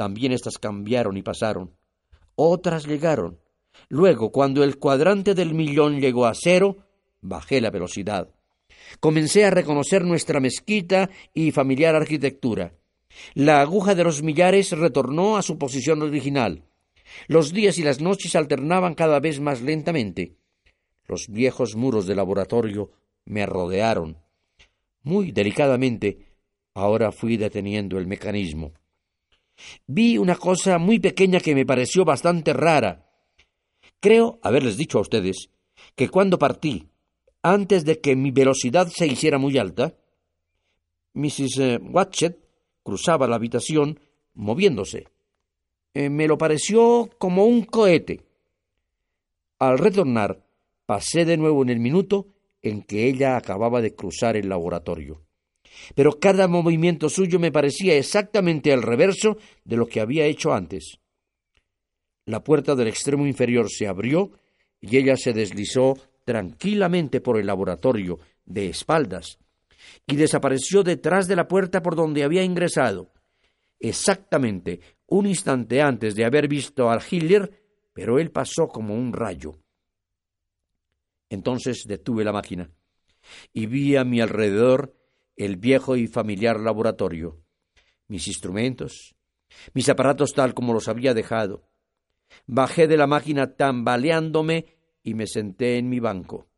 También estas cambiaron y pasaron. Otras llegaron. Luego, cuando el cuadrante del millón llegó a cero, bajé la velocidad. Comencé a reconocer nuestra mezquita y familiar arquitectura. La aguja de los millares retornó a su posición original. Los días y las noches alternaban cada vez más lentamente. Los viejos muros del laboratorio me rodearon. Muy delicadamente, ahora fui deteniendo el mecanismo. Vi una cosa muy pequeña que me pareció bastante rara. Creo haberles dicho a ustedes que cuando partí, antes de que mi velocidad se hiciera muy alta, Mrs. Eh, Watchet cruzaba la habitación moviéndose. Eh, me lo pareció como un cohete. Al retornar, pasé de nuevo en el minuto en que ella acababa de cruzar el laboratorio pero cada movimiento suyo me parecía exactamente al reverso de lo que había hecho antes. La puerta del extremo inferior se abrió y ella se deslizó tranquilamente por el laboratorio, de espaldas, y desapareció detrás de la puerta por donde había ingresado, exactamente un instante antes de haber visto al Hitler, pero él pasó como un rayo. Entonces detuve la máquina y vi a mi alrededor el viejo y familiar laboratorio, mis instrumentos, mis aparatos tal como los había dejado. Bajé de la máquina tambaleándome y me senté en mi banco.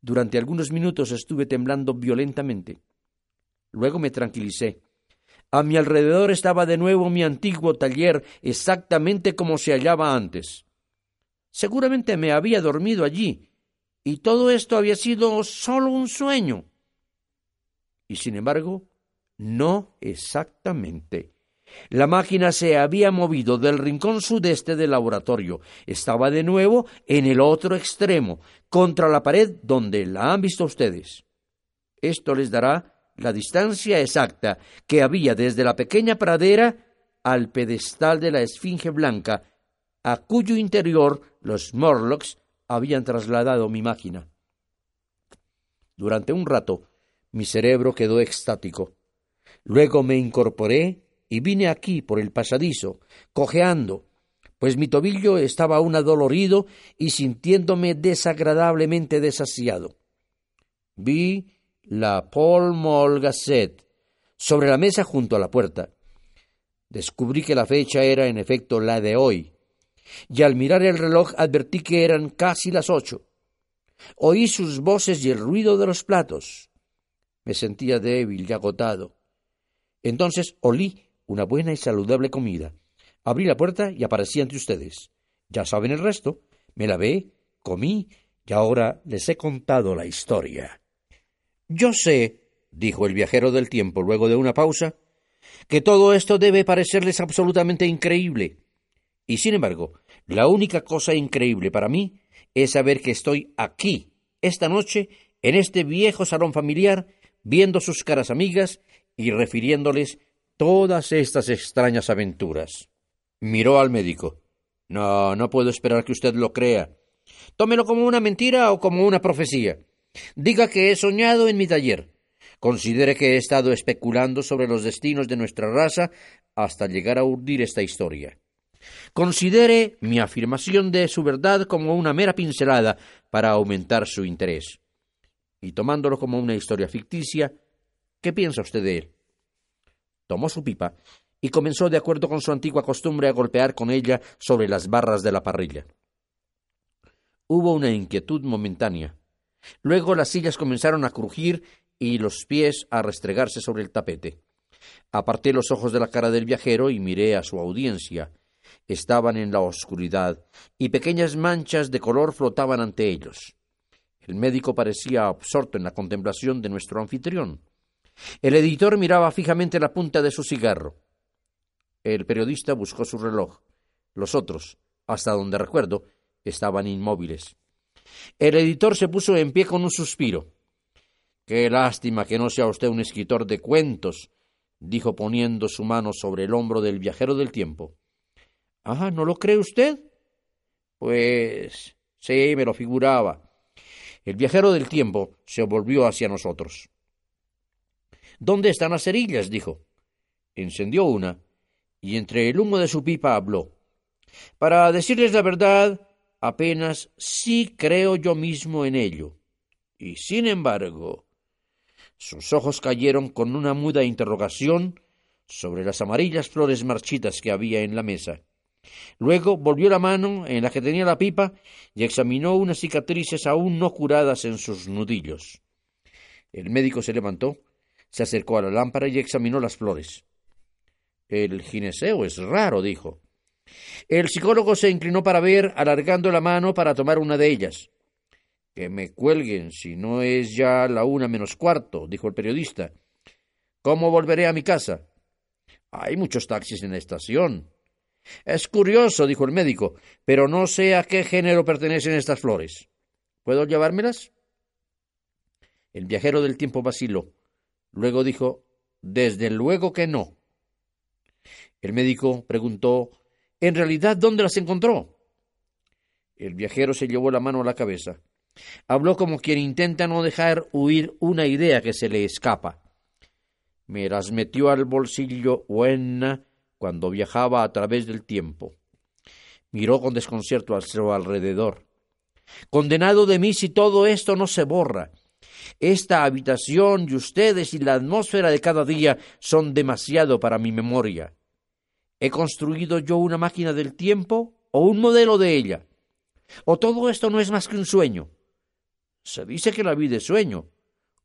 Durante algunos minutos estuve temblando violentamente. Luego me tranquilicé. A mi alrededor estaba de nuevo mi antiguo taller exactamente como se hallaba antes. Seguramente me había dormido allí, y todo esto había sido solo un sueño. Y sin embargo, no exactamente. La máquina se había movido del rincón sudeste del laboratorio. Estaba de nuevo en el otro extremo, contra la pared donde la han visto ustedes. Esto les dará la distancia exacta que había desde la pequeña pradera al pedestal de la Esfinge Blanca, a cuyo interior los Morlocks habían trasladado mi máquina. Durante un rato mi cerebro quedó extático. Luego me incorporé y vine aquí por el pasadizo, cojeando, pues mi tobillo estaba aún adolorido y sintiéndome desagradablemente desasiado. Vi la Paul Mall Gazette sobre la mesa junto a la puerta. Descubrí que la fecha era en efecto la de hoy, y al mirar el reloj advertí que eran casi las ocho. Oí sus voces y el ruido de los platos. Me sentía débil y agotado. Entonces olí una buena y saludable comida. Abrí la puerta y aparecí ante ustedes. Ya saben el resto. Me lavé, comí y ahora les he contado la historia. Yo sé, dijo el viajero del tiempo luego de una pausa, que todo esto debe parecerles absolutamente increíble. Y sin embargo, la única cosa increíble para mí es saber que estoy aquí, esta noche, en este viejo salón familiar, viendo sus caras amigas y refiriéndoles todas estas extrañas aventuras. Miró al médico. No, no puedo esperar que usted lo crea. Tómelo como una mentira o como una profecía. Diga que he soñado en mi taller. Considere que he estado especulando sobre los destinos de nuestra raza hasta llegar a urdir esta historia. Considere mi afirmación de su verdad como una mera pincelada para aumentar su interés y tomándolo como una historia ficticia, ¿qué piensa usted de él? Tomó su pipa y comenzó, de acuerdo con su antigua costumbre, a golpear con ella sobre las barras de la parrilla. Hubo una inquietud momentánea. Luego las sillas comenzaron a crujir y los pies a restregarse sobre el tapete. Aparté los ojos de la cara del viajero y miré a su audiencia. Estaban en la oscuridad y pequeñas manchas de color flotaban ante ellos. El médico parecía absorto en la contemplación de nuestro anfitrión. El editor miraba fijamente la punta de su cigarro. El periodista buscó su reloj. Los otros, hasta donde recuerdo, estaban inmóviles. El editor se puso en pie con un suspiro. Qué lástima que no sea usted un escritor de cuentos, dijo poniendo su mano sobre el hombro del viajero del tiempo. Ah, ¿no lo cree usted? Pues sí, me lo figuraba. El viajero del tiempo se volvió hacia nosotros. ¿Dónde están las cerillas? dijo. Encendió una y entre el humo de su pipa habló. Para decirles la verdad, apenas sí creo yo mismo en ello. Y sin embargo, sus ojos cayeron con una muda interrogación sobre las amarillas flores marchitas que había en la mesa. Luego volvió la mano en la que tenía la pipa y examinó unas cicatrices aún no curadas en sus nudillos. El médico se levantó, se acercó a la lámpara y examinó las flores. El gineceo es raro, dijo. El psicólogo se inclinó para ver, alargando la mano para tomar una de ellas. Que me cuelguen, si no es ya la una menos cuarto, dijo el periodista. ¿Cómo volveré a mi casa? Hay muchos taxis en la estación. Es curioso, dijo el médico, pero no sé a qué género pertenecen estas flores. ¿Puedo llevármelas? El viajero del tiempo vaciló. Luego dijo, Desde luego que no. El médico preguntó, ¿En realidad dónde las encontró? El viajero se llevó la mano a la cabeza. Habló como quien intenta no dejar huir una idea que se le escapa. Me las metió al bolsillo buena cuando viajaba a través del tiempo. Miró con desconcierto a su alrededor. Condenado de mí si todo esto no se borra. Esta habitación y ustedes y la atmósfera de cada día son demasiado para mi memoria. ¿He construido yo una máquina del tiempo o un modelo de ella? ¿O todo esto no es más que un sueño? Se dice que la vida es sueño,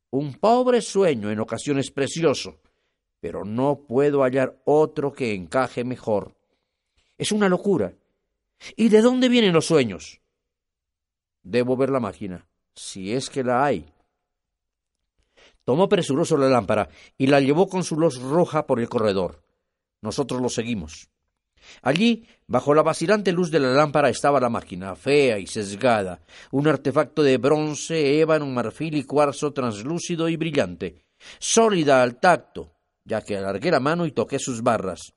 un pobre sueño en ocasiones precioso, pero no puedo hallar otro que encaje mejor. Es una locura. ¿Y de dónde vienen los sueños? Debo ver la máquina, si es que la hay. Tomó presuroso la lámpara y la llevó con su luz roja por el corredor. Nosotros lo seguimos. Allí, bajo la vacilante luz de la lámpara, estaba la máquina, fea y sesgada, un artefacto de bronce, ébano, marfil y cuarzo translúcido y brillante, sólida al tacto, ya que alargué la mano y toqué sus barras,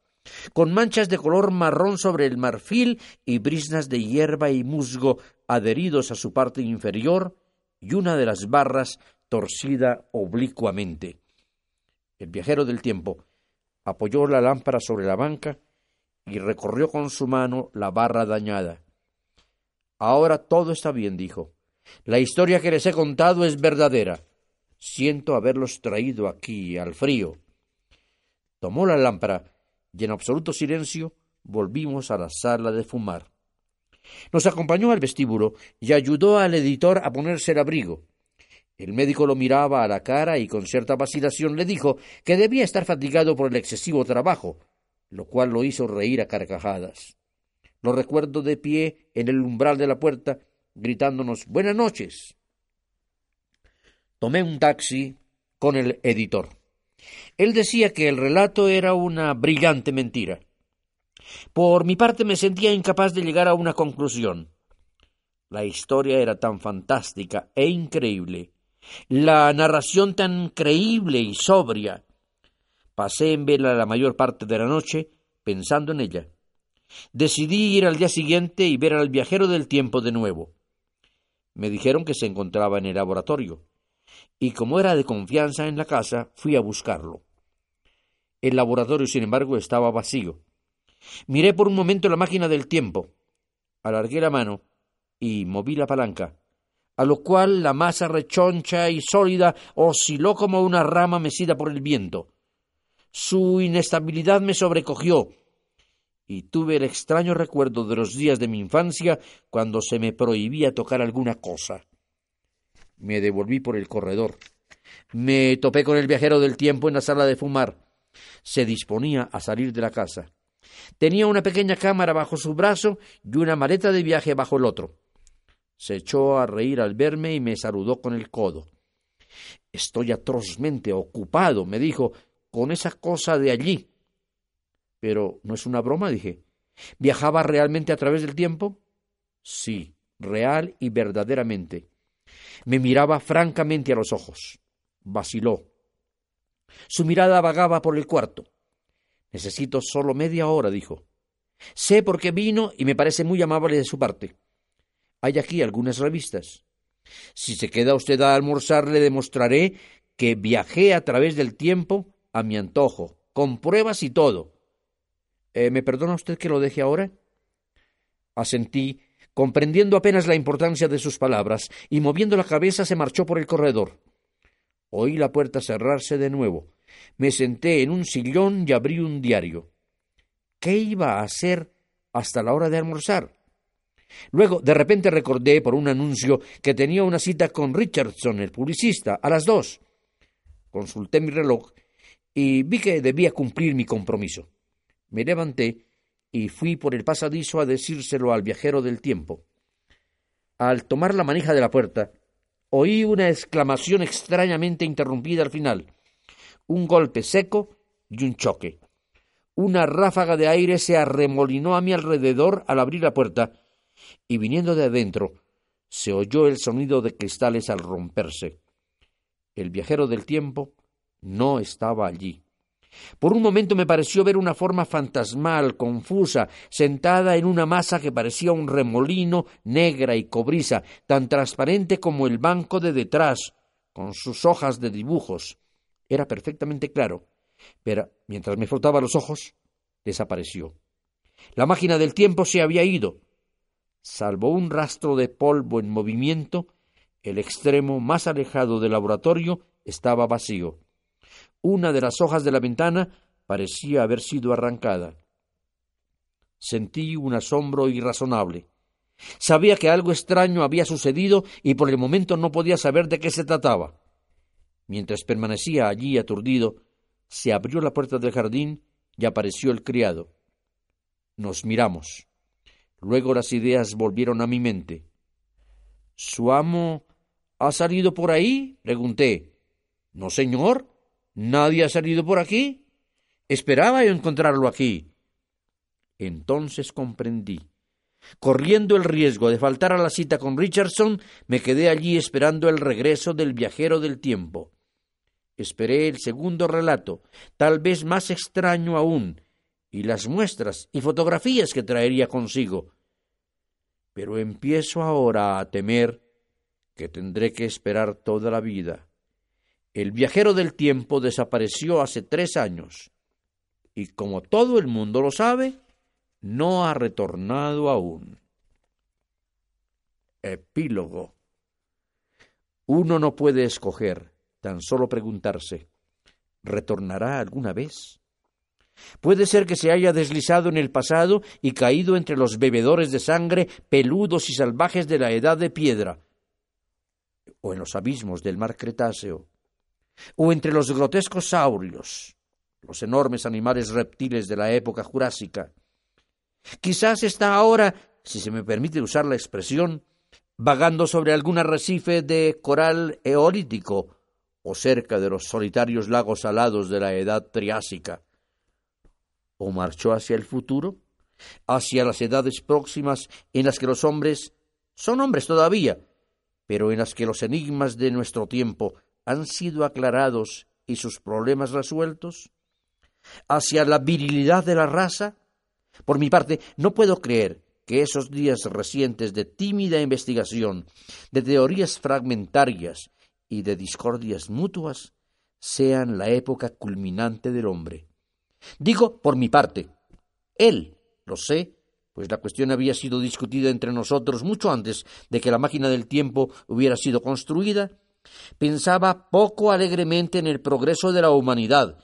con manchas de color marrón sobre el marfil y brisnas de hierba y musgo adheridos a su parte inferior, y una de las barras torcida oblicuamente. El viajero del tiempo apoyó la lámpara sobre la banca y recorrió con su mano la barra dañada. Ahora todo está bien, dijo. La historia que les he contado es verdadera. Siento haberlos traído aquí, al frío. Tomó la lámpara y en absoluto silencio volvimos a la sala de fumar. Nos acompañó al vestíbulo y ayudó al editor a ponerse el abrigo. El médico lo miraba a la cara y con cierta vacilación le dijo que debía estar fatigado por el excesivo trabajo, lo cual lo hizo reír a carcajadas. Lo recuerdo de pie en el umbral de la puerta, gritándonos Buenas noches. Tomé un taxi con el editor. Él decía que el relato era una brillante mentira. Por mi parte me sentía incapaz de llegar a una conclusión. La historia era tan fantástica e increíble, la narración tan creíble y sobria, Pasé en vela la mayor parte de la noche pensando en ella. Decidí ir al día siguiente y ver al viajero del tiempo de nuevo. Me dijeron que se encontraba en el laboratorio, y como era de confianza en la casa, fui a buscarlo. El laboratorio, sin embargo, estaba vacío. Miré por un momento la máquina del tiempo, alargué la mano y moví la palanca, a lo cual la masa rechoncha y sólida osciló como una rama mecida por el viento. Su inestabilidad me sobrecogió y tuve el extraño recuerdo de los días de mi infancia cuando se me prohibía tocar alguna cosa. Me devolví por el corredor. Me topé con el viajero del tiempo en la sala de fumar. Se disponía a salir de la casa. Tenía una pequeña cámara bajo su brazo y una maleta de viaje bajo el otro. Se echó a reír al verme y me saludó con el codo. Estoy atrozmente ocupado, me dijo, con esa cosa de allí. Pero no es una broma, dije. ¿Viajaba realmente a través del tiempo? Sí, real y verdaderamente. Me miraba francamente a los ojos. Vaciló. Su mirada vagaba por el cuarto. Necesito solo media hora, dijo. Sé por qué vino y me parece muy amable de su parte. Hay aquí algunas revistas. Si se queda usted a almorzar, le demostraré que viajé a través del tiempo a mi antojo, con pruebas y todo. Eh, ¿Me perdona usted que lo deje ahora? Asentí, comprendiendo apenas la importancia de sus palabras, y moviendo la cabeza se marchó por el corredor. Oí la puerta cerrarse de nuevo. Me senté en un sillón y abrí un diario. ¿Qué iba a hacer hasta la hora de almorzar? Luego, de repente recordé por un anuncio que tenía una cita con Richardson, el publicista, a las dos. Consulté mi reloj y vi que debía cumplir mi compromiso. Me levanté y fui por el pasadizo a decírselo al viajero del tiempo. Al tomar la manija de la puerta, oí una exclamación extrañamente interrumpida al final, un golpe seco y un choque. Una ráfaga de aire se arremolinó a mi alrededor al abrir la puerta, y viniendo de adentro se oyó el sonido de cristales al romperse. El viajero del tiempo no estaba allí. Por un momento me pareció ver una forma fantasmal, confusa, sentada en una masa que parecía un remolino, negra y cobriza, tan transparente como el banco de detrás, con sus hojas de dibujos. Era perfectamente claro, pero mientras me frotaba los ojos, desapareció. La máquina del tiempo se había ido. Salvo un rastro de polvo en movimiento, el extremo más alejado del laboratorio estaba vacío. Una de las hojas de la ventana parecía haber sido arrancada. Sentí un asombro irrazonable. Sabía que algo extraño había sucedido y por el momento no podía saber de qué se trataba. Mientras permanecía allí aturdido, se abrió la puerta del jardín y apareció el criado. Nos miramos. Luego las ideas volvieron a mi mente. ¿Su amo ha salido por ahí? pregunté. No, señor. ¿Nadie ha salido por aquí? Esperaba yo encontrarlo aquí. Entonces comprendí. Corriendo el riesgo de faltar a la cita con Richardson, me quedé allí esperando el regreso del viajero del tiempo. Esperé el segundo relato, tal vez más extraño aún, y las muestras y fotografías que traería consigo. Pero empiezo ahora a temer que tendré que esperar toda la vida. El viajero del tiempo desapareció hace tres años y como todo el mundo lo sabe, no ha retornado aún. Epílogo. Uno no puede escoger, tan solo preguntarse, ¿retornará alguna vez? Puede ser que se haya deslizado en el pasado y caído entre los bebedores de sangre peludos y salvajes de la edad de piedra, o en los abismos del mar Cretáceo, o entre los grotescos saurios, los enormes animales reptiles de la época jurásica. Quizás está ahora, si se me permite usar la expresión, vagando sobre algún arrecife de coral eolítico o cerca de los solitarios lagos salados de la edad triásica. ¿O marchó hacia el futuro? ¿Hacia las edades próximas en las que los hombres son hombres todavía, pero en las que los enigmas de nuestro tiempo han sido aclarados y sus problemas resueltos? ¿Hacia la virilidad de la raza? Por mi parte, no puedo creer que esos días recientes de tímida investigación, de teorías fragmentarias y de discordias mutuas sean la época culminante del hombre. Digo por mi parte, él, lo sé, pues la cuestión había sido discutida entre nosotros mucho antes de que la máquina del tiempo hubiera sido construida, Pensaba poco alegremente en el progreso de la humanidad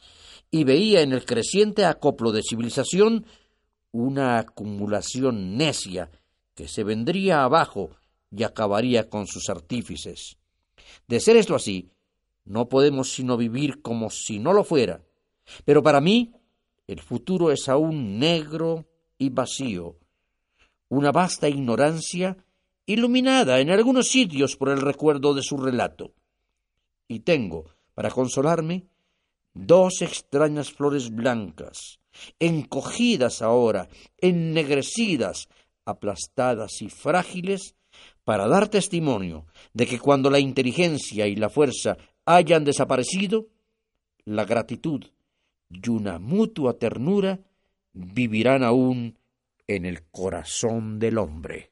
y veía en el creciente acoplo de civilización una acumulación necia que se vendría abajo y acabaría con sus artífices. De ser esto así, no podemos sino vivir como si no lo fuera. Pero para mí, el futuro es aún negro y vacío, una vasta ignorancia iluminada en algunos sitios por el recuerdo de su relato. Y tengo, para consolarme, dos extrañas flores blancas, encogidas ahora, ennegrecidas, aplastadas y frágiles, para dar testimonio de que cuando la inteligencia y la fuerza hayan desaparecido, la gratitud y una mutua ternura vivirán aún en el corazón del hombre.